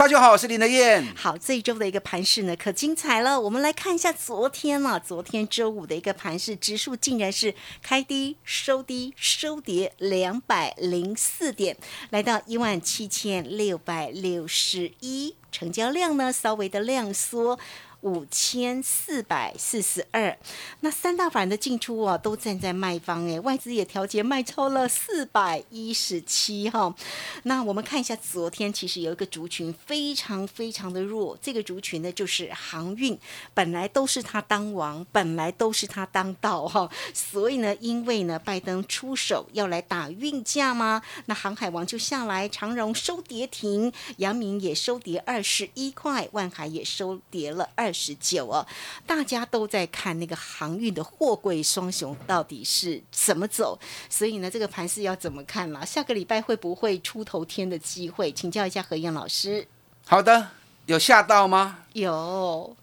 大家好，我是林德燕。好，这一周的一个盘势呢，可精彩了。我们来看一下昨天啊，昨天周五的一个盘势，指数竟然是开低收低，收跌两百零四点，来到一万七千六百六十一，成交量呢稍微的量缩。五千四百四十二，那三大法人的进出啊，都站在卖方哎，外资也调节卖超了四百一十七哈。那我们看一下，昨天其实有一个族群非常非常的弱，这个族群呢就是航运，本来都是他当王，本来都是他当道哈，所以呢，因为呢拜登出手要来打运价嘛，那航海王就下来，长荣收跌停，阳明也收跌二十一块，万海也收跌了二十九哦，大家都在看那个航运的货柜双雄到底是怎么走，所以呢，这个盘势要怎么看啦？下个礼拜会不会出头天的机会？请教一下何燕老师。好的，有吓到吗？有，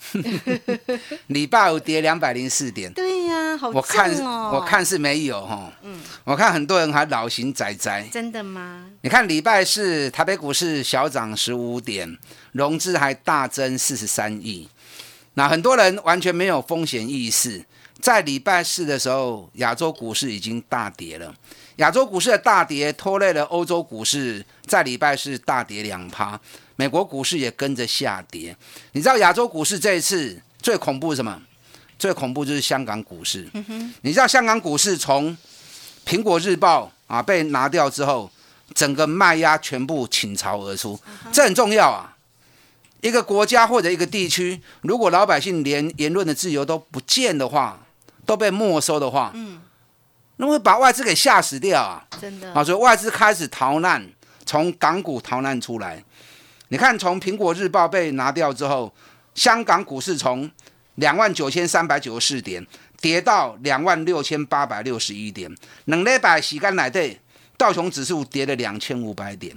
礼拜五跌两百零四点，对呀、好我看哦。我看是没有哈。嗯，我看很多人还老型仔仔。真的吗？你看礼拜四台北股市小涨十五点，融资还大增四十三亿。那很多人完全没有风险意识，在礼拜四的时候，亚洲股市已经大跌了。亚洲股市的大跌拖累了欧洲股市，在礼拜四大跌两趴，美国股市也跟着下跌。你知道亚洲股市这一次最恐怖是什么？最恐怖就是香港股市。你知道香港股市从苹果日报啊被拿掉之后，整个卖压全部倾巢而出，这很重要啊。一个国家或者一个地区，如果老百姓连言论的自由都不见的话，都被没收的话，嗯，那会把外资给吓死掉啊！真的啊，所以外资开始逃难，从港股逃难出来。你看，从苹果日报被拿掉之后，香港股市从两万九千三百九十四点跌到两万六千八百六十一点，两礼拜时间内底，道琼指数跌了两千五百点。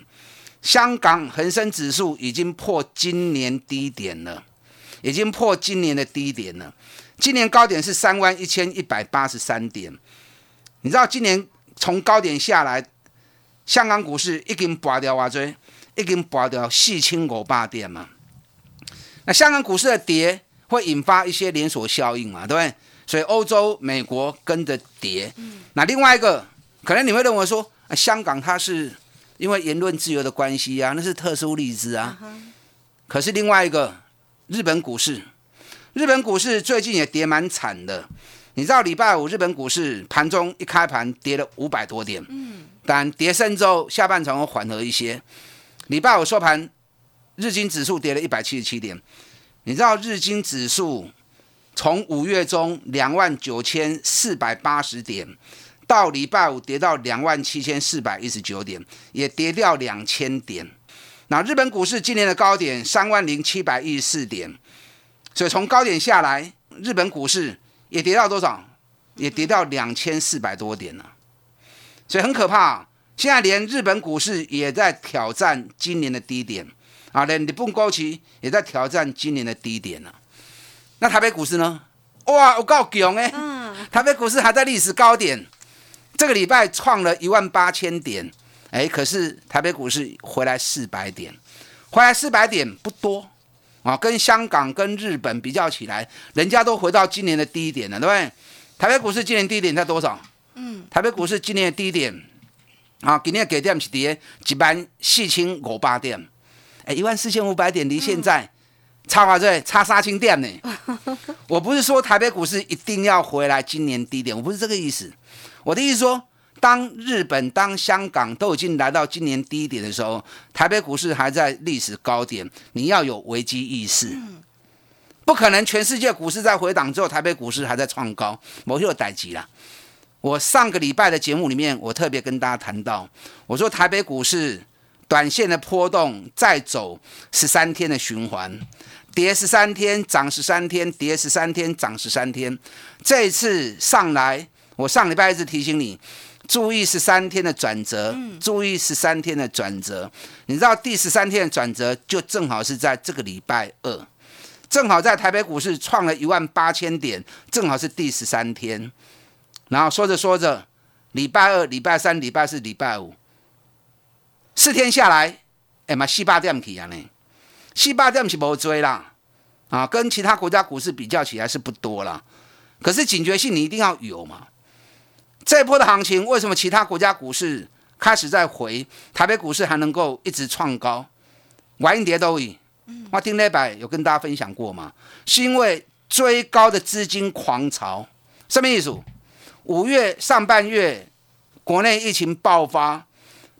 香港恒生指数已经破今年低点了，已经破今年的低点了。今年高点是三万一千一百八十三点，你知道今年从高点下来，香港股市已经拔掉偌多，已经拔掉四千五百点嘛。那香港股市的跌会引发一些连锁效应嘛，对不对？所以欧洲、美国跟着跌。那另外一个，可能你会认为说，啊、香港它是因为言论自由的关系啊，那是特殊例子啊。可是另外一个，日本股市，日本股市最近也跌蛮惨的。你知道礼拜五日本股市盘中一开盘跌了五百多点，嗯，但跌深之后下半场又缓和一些。礼拜五收盘，日经指数跌了一百七十七点。你知道日经指数从五月中两万九千四百八十点，到礼拜五跌到两万七千四百一十九点，也跌掉两千点。那日本股市今年的高点三万零七百一十四点，所以从高点下来，日本股市也跌到多少？也跌到两千四百多点了，所以很可怕。现在连日本股市也在挑战今年的低点啊，连日本高企也在挑战今年的低点了。那台北股市呢？哇，我够强哎！嗯，台北股市还在历史高点，这个礼拜创了一万八千点，哎，可是台北股市回来四百点，回来四百点不多啊，跟香港、跟日本比较起来，人家都回到今年的低点了，对不对？台北股市今年低点在多少？嗯，台北股市今年的低点啊，今年的低点是跌一万四千五百点，哎，一万四千五百点离现在差华最差杀青店呢？我不是说台北股市一定要回来今年低点，我不是这个意思。我的意思说，当日本、当香港都已经来到今年低点的时候，台北股市还在历史高点，你要有危机意识。不可能全世界股市在回档之后，台北股市还在创高，某些有逮急了。我上个礼拜的节目里面，我特别跟大家谈到，我说台北股市短线的波动再走十三天的循环，跌十三天，涨十三天，跌十三天，涨十三天。这一次上来，我上礼拜一直提醒你，注意十三天的转折，注意十三天的转折。你知道第十三天的转折，就正好是在这个礼拜二，正好在台北股市创了一万八千点，正好是第十三天。然后说着说着，礼拜二、礼拜三、礼拜四、礼拜五，四天下来，哎妈，四八点起啊呢，四八点是无追啦，啊，跟其他国家股市比较起来是不多啦。可是警觉性你一定要有嘛。这波的行情，为什么其他国家股市开始在回，台北股市还能够一直创高？晚一跌都已，我听那百有跟大家分享过嘛，是因为追高的资金狂潮，什么意思？五月上半月，国内疫情爆发，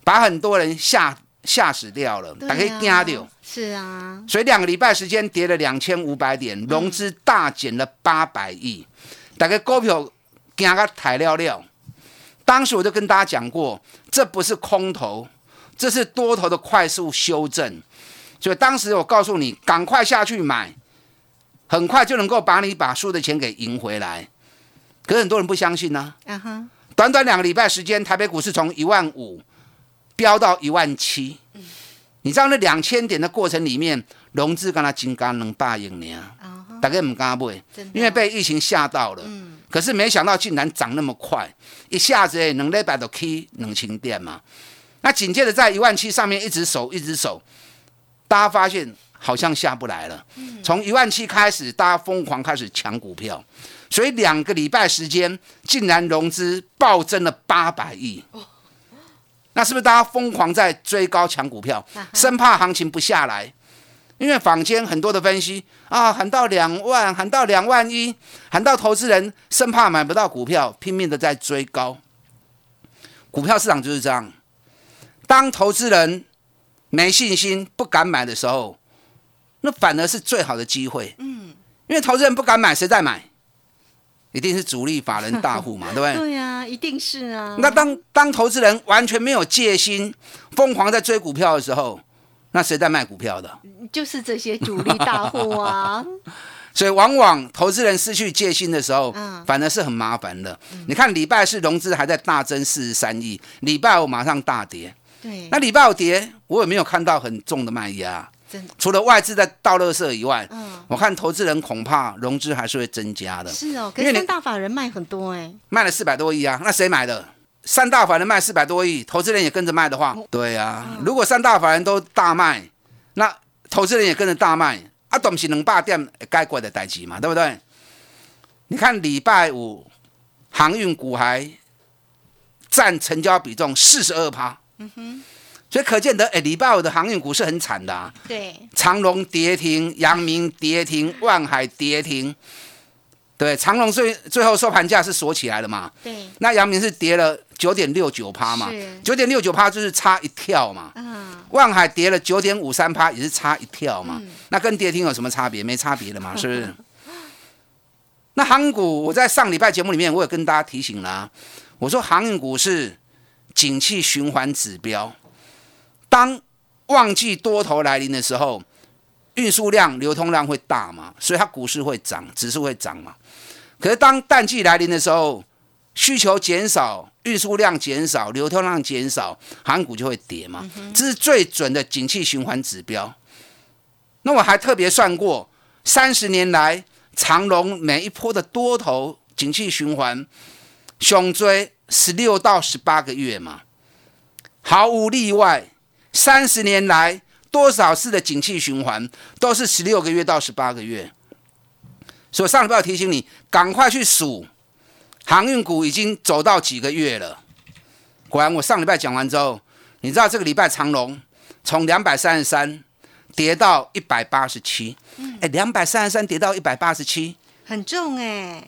把很多人吓吓死掉了，大家惊掉。是啊，所以两个礼拜时间跌了两千五百点，融资大减了八百亿，大家股票惊个抬了了。当时我就跟大家讲过，这不是空头，这是多头的快速修正。所以当时我告诉你，赶快下去买，很快就能够把你把输的钱给赢回来。可是很多人不相信呢。啊哈！短短两个礼拜时间，台北股市从一万五飙到一万七。你知道那两千点的过程里面，融资跟他金刚能霸赢你啊？大概唔敢买，因为被疫情吓到了。嗯。可是没想到竟然涨那么快，一下子哎，能礼拜都 K 能清点嘛？那紧接着在一万七上面一直守，一直守，大家发现好像下不来了。从一万七开始，大家疯狂开始抢股票。所以两个礼拜时间，竟然融资暴增了八百亿，那是不是大家疯狂在追高抢股票，生怕行情不下来？因为坊间很多的分析啊，喊到两万，喊到两万一，喊到投资人生怕买不到股票，拼命的在追高。股票市场就是这样，当投资人没信心、不敢买的时候，那反而是最好的机会。嗯，因为投资人不敢买，谁在买？一定是主力法人大户嘛，对不对？对呀，一定是啊。那当当投资人完全没有戒心，疯狂在追股票的时候，那谁在卖股票的？就是这些主力大户啊。所以往往投资人失去戒心的时候，嗯反而是很麻烦的。你看礼拜四融资还在大增四十三亿，礼拜五马上大跌。对。那礼拜五跌，我也没有看到很重的卖压。除了外资在倒垃圾以外，嗯，我看投资人恐怕融资还是会增加的。是哦，可是三大法人卖很多哎，卖了四百多亿啊，那谁买的？三大法人卖四百多亿，投资人也跟着卖的话，对啊。如果三大法人都大卖，那投资人也跟着大卖，啊，东西能霸店该过的代级嘛，对不对？你看礼拜五航运股还占成交比重四十二趴，嗯哼。所以可见得，哎，礼拜五的航运股是很惨的啊。对，长隆跌停，阳明跌停，万海跌停。对，长隆最最后收盘价是锁起来了嘛？对。那阳明是跌了九点六九趴嘛？九点六九趴就是差一跳嘛。嗯。万海跌了九点五三趴，也是差一跳嘛。那跟跌停有什么差别？没差别的嘛，是不是？那航运股，我在上礼拜节目里面，我也跟大家提醒了，啊我说航运股是景气循环指标。当旺季多头来临的时候，运输量、流通量会大嘛，所以它股市会涨，指数会涨嘛。可是当淡季来临的时候，需求减少，运输量减少，流通量减少，航股就会跌嘛。这是最准的景气循环指标。那我还特别算过，三十年来长隆每一波的多头景气循环，熊追十六到十八个月嘛，毫无例外。三十年来，多少次的景气循环都是十六个月到十八个月。所以上礼拜提醒你，赶快去数航运股已经走到几个月了。果然，我上礼拜讲完之后，你知道这个礼拜长龙从两百三十三跌到一百八十七，哎，两百三十三跌到一百八十七，很重哎，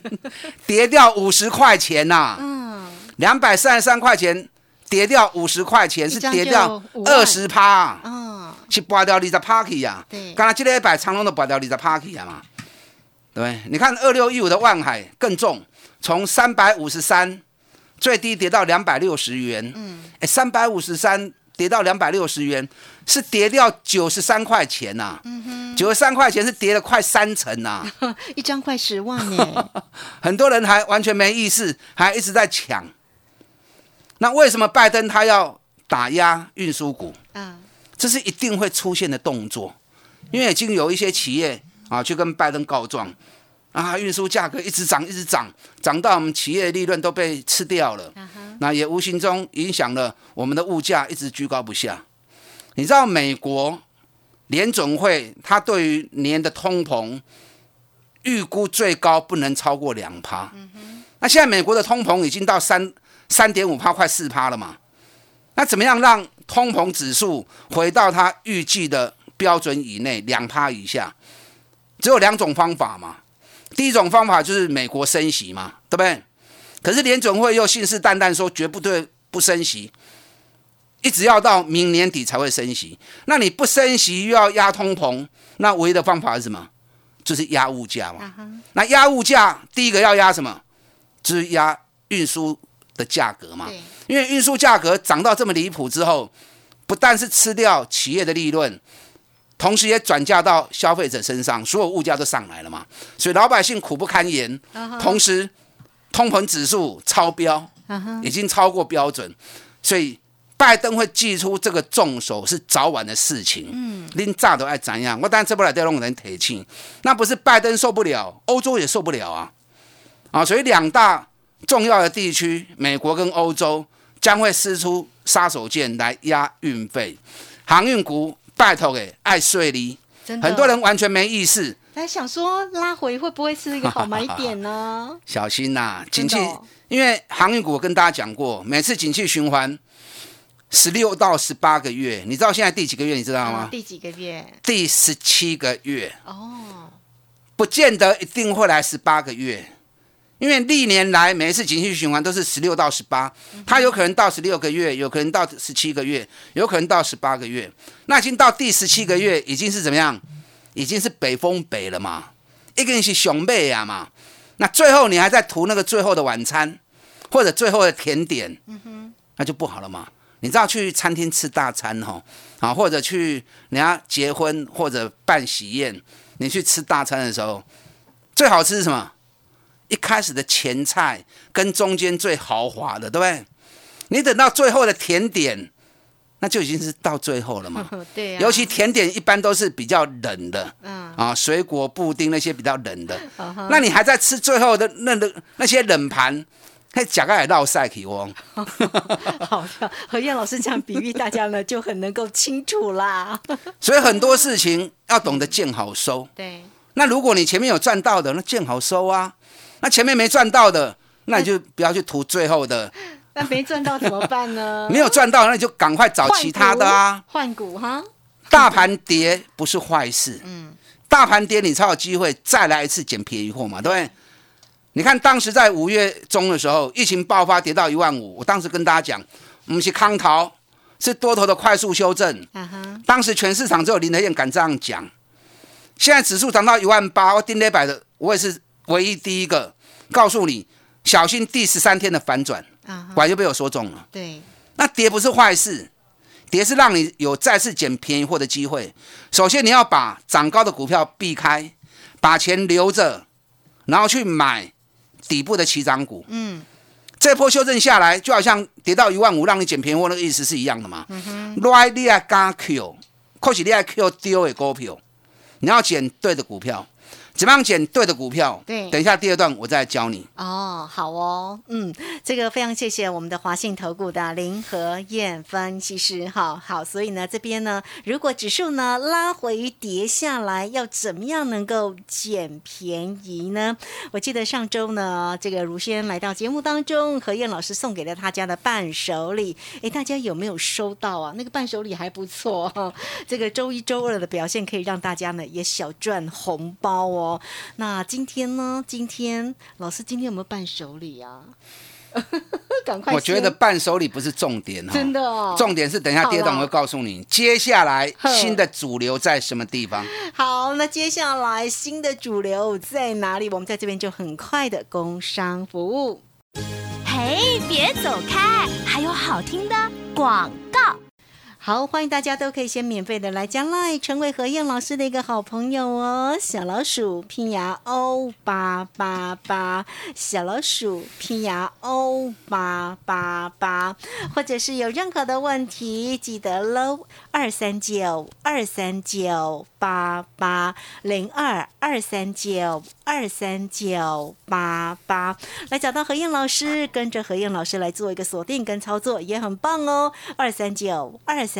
跌掉五十块钱呐、嗯，两百三十三块钱跌掉五十块钱，是跌掉就5万。二十趴，嗯，是拔掉二十趴去呀。对。刚才这个一百长隆都拔掉二十趴去呀嘛，对？你看二六一五的万海更重，从三百五十三最低跌到两百六十元，嗯，哎，三百五十三跌到两百六十元，是跌掉九十三块钱呐、嗯哼。九十三块钱是跌了快三成呐、一张快十万呢，很多人还完全没意识，还一直在抢。那为什么拜登他要打压运输股？啊，这是一定会出现的动作，因为已经有一些企业啊去跟拜登告状，啊，运输价格一直涨，一直涨，涨到我们企业利润都被吃掉了，那也无形中影响了我们的物价一直居高不下。你知道美国联总会它对于年的通膨预估最高不能超过两趴，那现在美国的通膨已经到三三点五趴，快四趴了嘛？那怎么样让通膨指数回到它预计的标准以内，两趴以下？只有两种方法嘛。第一种方法就是美国升息嘛，对不对？可是联准会又信誓旦旦说绝不对不升息，一直要到明年底才会升息。那你不升息又要压通膨，那唯一的方法是什么？就是压物价嘛。那压物价，第一个要压什么？就是压运输的价格嘛。对，因为运输价格涨到这么离谱之后，不但是吃掉企业的利润，同时也转嫁到消费者身上，所有物价都上来了嘛，所以老百姓苦不堪言。同时，通膨指数超标，已经超过标准，所以拜登会祭出这个重手是早晚的事情。嗯，拎炸都爱怎样？我当然这不来都弄人铁气，那不是拜登受不了，欧洲也受不了啊。啊，所以两大重要的地区，美国跟欧洲将会施出杀手锏来压运费，航运股拜托给爱税利，真的，很多人完全没意识，来想说拉回会不会是一个好买点呢？小心呐、景气哦，因为航运股我跟大家讲过，每次景气循环十六到十八个月，你知道现在第几个月？你知道吗？啊第几个月？第十七个月，哦，不见得一定会来十八个月，因为历年来每一次景气循环都是十六到十八，它有可能到十六个月，有可能到十七个月，有可能到十八个月。那已经到第十七个月，已经是怎么样？已经是北风北了嘛，一个人是熊背呀嘛。那最后你还在图那个最后的晚餐，或者最后的甜点，那就不好了嘛。你知道去餐厅吃大餐哈，啊，或者去人家结婚或者办喜宴，你去吃大餐的时候，最好吃是什么？一开始的前菜跟中间最豪华的，对不对？你等到最后的甜点，那就已经是到最后了嘛。对啊，尤其甜点一般都是比较冷的嗯，啊，水果、布丁那些比较冷的。嗯那你还在吃最后的那那那些冷盘，还假个也绕赛体翁。好的，何燕老师这样比喻，大家呢就很能够清楚啦。所以很多事情要懂得见好收。对，那如果你前面有赚到的，那见好收啊。那前面没赚到的，那你就不要去图最后的。那没赚到怎么办呢？没有赚到，那你就赶快找其他的啊。换股哈，大盘跌不是坏事，嗯，大盘跌你才有机会再来一次捡便宜货嘛，对不对？你看当时在五月中的时候，疫情爆发跌到一万五，我当时跟大家讲，我们是康淘，是多头的快速修正。啊哈，当时全市场只有林德燕敢这样讲。现在指数涨到一万八，我丁磊百的，我也是唯一第一个告诉你，小心第十三天的反转，啊哈，果然就被我说中了。对，那跌不是坏事，跌是让你有再次捡便宜货的机会。首先你要把涨高的股票避开，把钱留着，然后去买底部的起涨股。嗯，这波修正下来，就好像跌到一万五，让你捡便宜货那个意思是一样的嘛。来、你爱敢 Q，或许你爱 Q 丢的股票，你要捡对的股票。怎么样捡对的股票？对等一下第二段我再教你。哦，好哦，嗯，这个非常谢谢我们的华信投顾的林和燕分析师，哈，好，所以呢，这边呢，如果指数呢拉回跌下来，要怎么样能够捡便宜呢？我记得上周呢，这个如仙来到节目当中，何燕老师送给了他家的伴手礼，哎，大家有没有收到啊？那个伴手礼还不错哈，这个周一周二的表现可以让大家呢也小赚红包哦。那今天呢？今天老师今天有没有伴手礼啊？赶快！我觉得伴手礼不是重点哦，真的哦重点是等一下第二段好啦我会告诉你，接下来新的主流在什么地方。好，那接下来新的主流在哪里？我们在这边就很快的工商服务。嘿，别走开，还有好听的广告。好，欢迎大家都可以先免费的来加 line，成为何燕老师的一个好朋友哦。小老鼠拼牙 O 八八八，小老鼠拼牙 O 八八八，或者是有任何的问题，记得喽，二三九二三九八八零二二三九二三九八八，来找到何燕老师，跟着何燕老师来做一个锁定跟操作，也很棒哦。二三九二三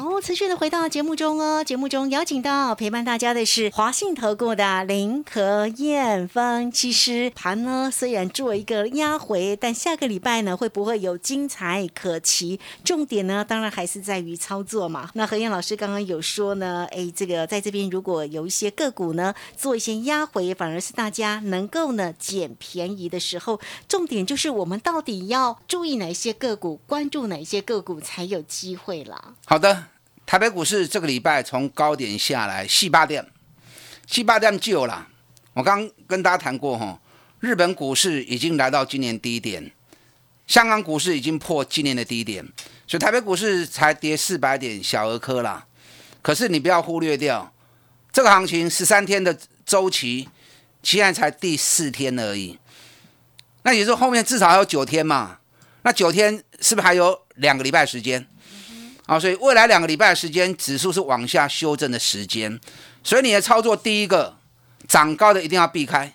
好，持续的回到节目中哦。节目中邀请到陪伴大家的是华信投顾的林和燕分析师。盘呢虽然做一个压回，但下个礼拜呢会不会有精彩可期？重点呢当然还是在于操作嘛。那何燕老师刚刚有说呢，哎，这个在这边如果有一些个股呢做一些压回，反而是大家能够呢捡便宜的时候。重点就是我们到底要注意哪些个股，关注哪些个股才有机会啦。好的，台北股市这个礼拜从高点下来，细八点，细八点就有了。我刚跟大家谈过哈，日本股市已经来到今年低点，香港股市已经破今年的低点，所以台北股市才跌四百点，小儿科啦。可是你不要忽略掉，这个行情十三天的周期，现在才第四天而已。那也就是后面至少还有九天嘛，那九天是不是还有两个礼拜时间？啊，所以未来两个礼拜的时间，指数是往下修正的时间，所以你的操作第一个涨高的一定要避开。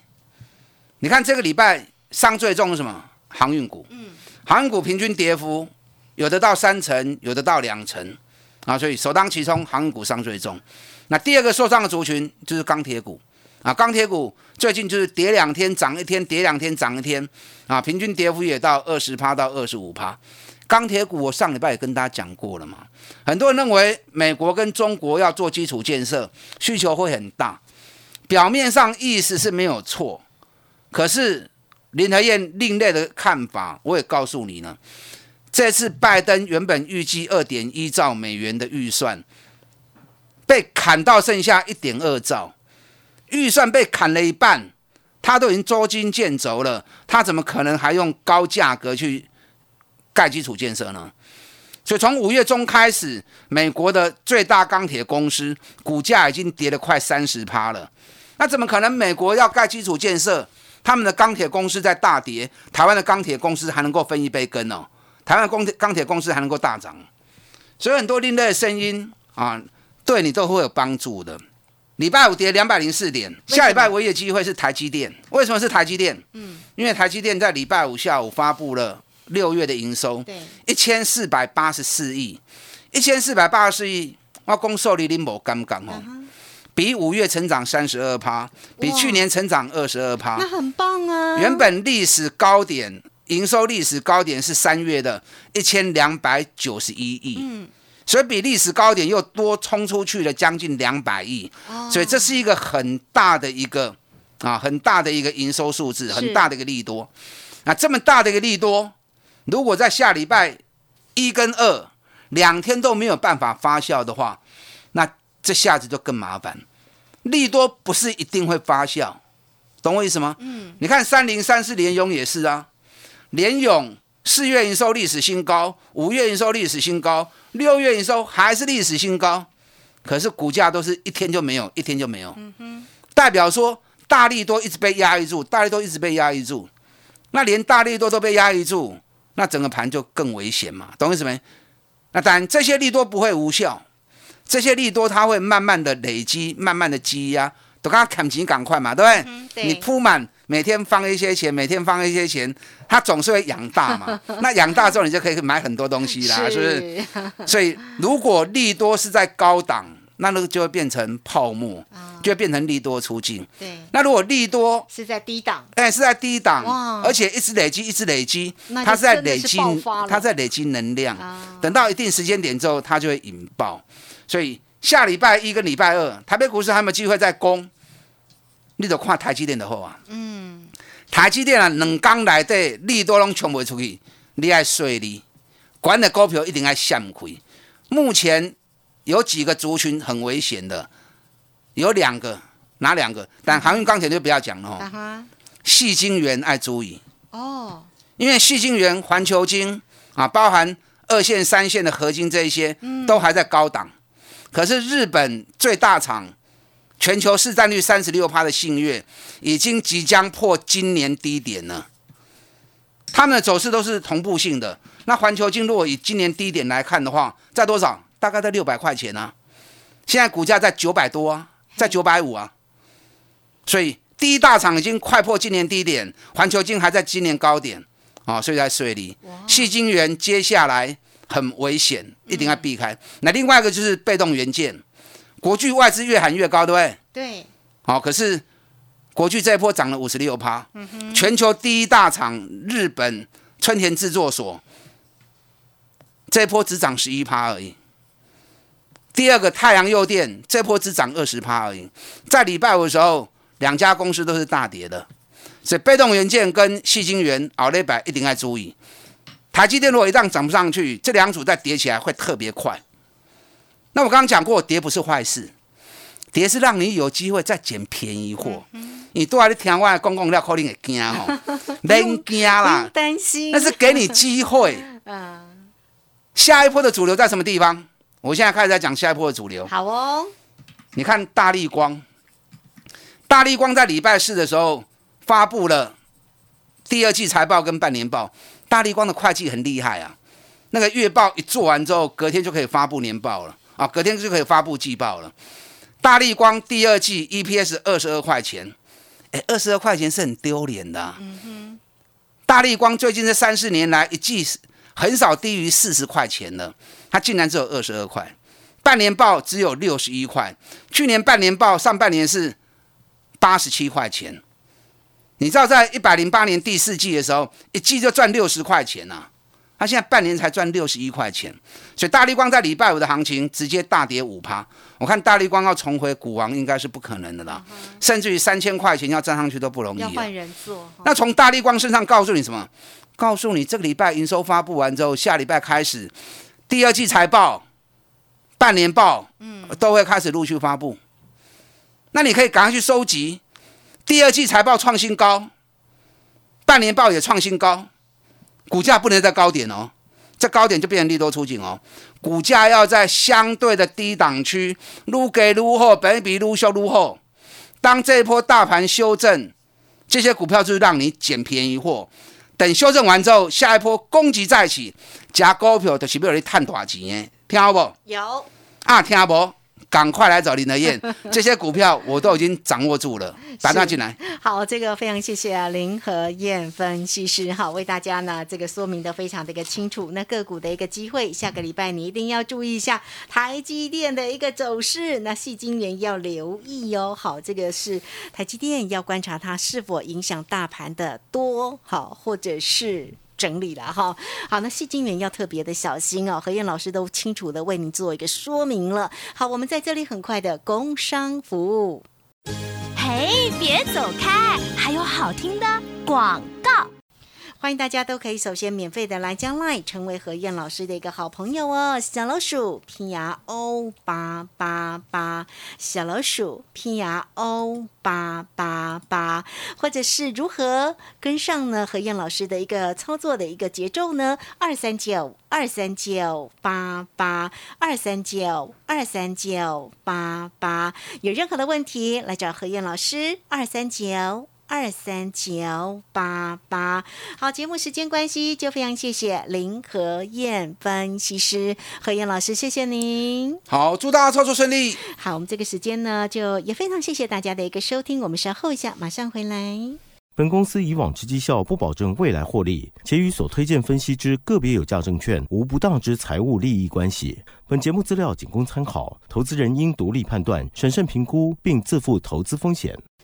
你看这个礼拜伤最重是什么？航运股，嗯，航运股平均跌幅有的到三成，有的到两成，啊，所以首当其冲，航运股伤最重。那第二个受伤的族群就是钢铁股，啊，钢铁股最近就是跌两天涨一天，跌两天涨一天，啊，平均跌幅也到二十趴到二十五趴。钢铁股，我上礼拜也跟大家讲过了嘛。很多人认为美国跟中国要做基础建设，需求会很大，表面上意思是没有错。可是林和燕另类的看法，我也告诉你呢。这次拜登原本预计二点一兆美元的预算，被砍到剩下一点二兆，预算被砍了一半，他都已经捉襟见肘了，他怎么可能还用高价格去？盖基础建设呢，所以从五月中开始，美国的最大钢铁公司股价已经跌了快三十趴了。那怎么可能？美国要盖基础建设，他们的钢铁公司在大跌，台湾的钢铁公司还能够分一杯羹哦？台湾钢铁钢铁公司还能够大涨？所以很多另类的声音啊，对你都会有帮助的。礼拜五跌两百零四点，下礼拜唯一的机会是台积电。为什么是台积电？嗯，因为台积电在礼拜五下午发布了。六月的营收，对，一千四百八十四亿，一千四百八十四亿，我公受你林某刚刚哦，比五月成长三十二趴，比去年成长二十二趴，那很棒啊！原本历史高点营收历史高点是三月的一千两百九十一亿，嗯，所以比历史高点又多冲出去了将近两百亿，哦，所以这是一个很大的一个啊，很大的一个营收数字，很大的一个利多，那这么大的一个利多。如果在下礼拜一跟二两天都没有办法发酵的话，那这下子就更麻烦。利多不是一定会发酵，懂我意思吗？嗯，你看三零三四联勇也是啊，联勇四月营收历史新高，五月营收历史新高，六月营收还是历史新高，可是股价都是一天就没有，一天就没有。嗯哼，代表说大力多一直被压抑住，大力多一直被压抑住，那连大力多都被压抑住，那整个盘就更危险嘛，懂我意思没？那当然这些利多不会无效。这些利多它会慢慢的累积，慢慢的积压，都刚刚砍钱赶快嘛，对不对？嗯对你铺满，每天放一些钱，每天放一些钱，它总是会养大嘛。那养大之后，你就可以买很多东西啦，是不是？所以如果利多是在高档，那那个就会变成泡沫，就会变成利多出境。对，那如果利多是在低档，哎，是在低档，而且一直累积，一直累积它是在累积它在累积能量啊。等到一定时间点之后，它就会引爆。所以下礼拜一跟礼拜二，台北股市还有没有机会再攻？你得看台积电的后啊。嗯。台积电啊，两刚来的利多拢冲不出去，你爱碎利，管的股票一定爱向亏。目前有几个族群很危险的，有两个，哪两个？但航运钢铁就不要讲了哈，细晶圆爱注意，哦，因为细晶圆、环球晶啊，包含二线、三线的合金这一些，都还在高档。可是日本最大厂、全球市占率三十六趴的信越，已经即将破今年低点了。他们的走势都是同步性的。那环球晶如果以今年低点来看的话，在多少？大概在六百块钱啊。现在股价在九百多啊，在九百五啊。所以第一大厂已经快破今年低点，环球金还在今年高点啊，所以在水里。细晶圆接下来很危险，一定要避开。那另外一个就是被动元件，国巨外资越喊越高，对不对？对，好、可是国巨这一波涨了五十六趴，全球第一大厂日本春田制作所这一波只涨十一趴而已。第二个太阳诱电这波只涨二十趴而已，在礼拜五的时候，两家公司都是大跌的，所以被动元件跟细晶圆、奥利百一定要注意。台积电如果一旦涨不上去，这两组再跌起来会特别快。那我刚刚讲过，跌不是坏事，跌是让你有机会再捡便宜货。你都还在听我的公共料，可能会惊哦，免惊不啦用，担心，那是给你机会。嗯，下一波的主流在什么地方？我现在开始在讲下一波的主流。好哦，你看大力光，大力光在礼拜四的时候发布了第二季财报跟半年报。大力光的会计很厉害啊，那个月报一做完之后，隔天就可以发布年报了啊，隔天就可以发布季报了。大力光第二季 EPS 二十二块钱，哎，二十二块钱是很丢脸的、啊。大力光最近这三四年来一季很少低于四十块钱了，它竟然只有二十二块。半年报只有六十一块，去年半年报上半年是八十七块钱。你知道，在一百零八年第四季的时候，一季就赚六十块钱呐、啊，他现在半年才赚六十一块钱，所以大力光在礼拜五的行情直接大跌五趴。我看大力光要重回股王应该是不可能的啦，甚至于三千块钱要站上去都不容易啊。要换人做，那从大力光身上告诉你什么？告诉你这个礼拜营收发布完之后，下礼拜开始第二季财报、半年报，嗯，都会开始陆续发布。那你可以赶快去收集，第二季财报创新高，半年报也创新高，股价不能在高点哦，这高点就变成利多出境哦。股价要在相对的低档区，撸给撸后，本一比撸修撸后。当这一波大盘修正，这些股票就是让你捡便宜货。等修正完之后，下一波攻击再起，加股票就是要你赚大钱的，听好不？有啊，听不？赶快来找林德燕，这些股票我都已经掌握住了，打电话进来。好，这个非常谢谢啊林和燕分析师，好为大家呢这个说明的非常的一个清楚。那个股的一个机会，下个礼拜你一定要注意一下台积电的一个走势，那细晶圆要留意哦。好，这个是台积电要观察它是否影响大盘的多好，或者是。整理了哈，好，那细晶圆要特别的小心哦。何燕老师都清楚的为您做一个说明了。好，我们在这里很快的工商服务。嘿，别走开，还有好听的广告。欢迎大家都可以首先免费的来加 Line 成为何燕老师的一个好朋友哦，小老鼠拼牙 O 八八八，小老鼠拼牙 O 八八八，或者是如何跟上呢？何燕老师的一个操作的一个节奏呢？二三九二三九八八二三九二三九八八，有任何的问题来找何燕老师，二三九。二三九八八，好，节目时间关系，就非常谢谢林和燕分析师何燕老师，谢谢您。好，祝大家操作顺利。好，我们这个时间呢，就也非常谢谢大家的一个收听，我们稍后一下，马上回来。本公司以往之绩效不保证未来获利，且与所推荐分析之个别有价证券无不当之财务利益关系。本节目资料仅供参考，投资人应独立判断、审慎评估，并自负投资风险。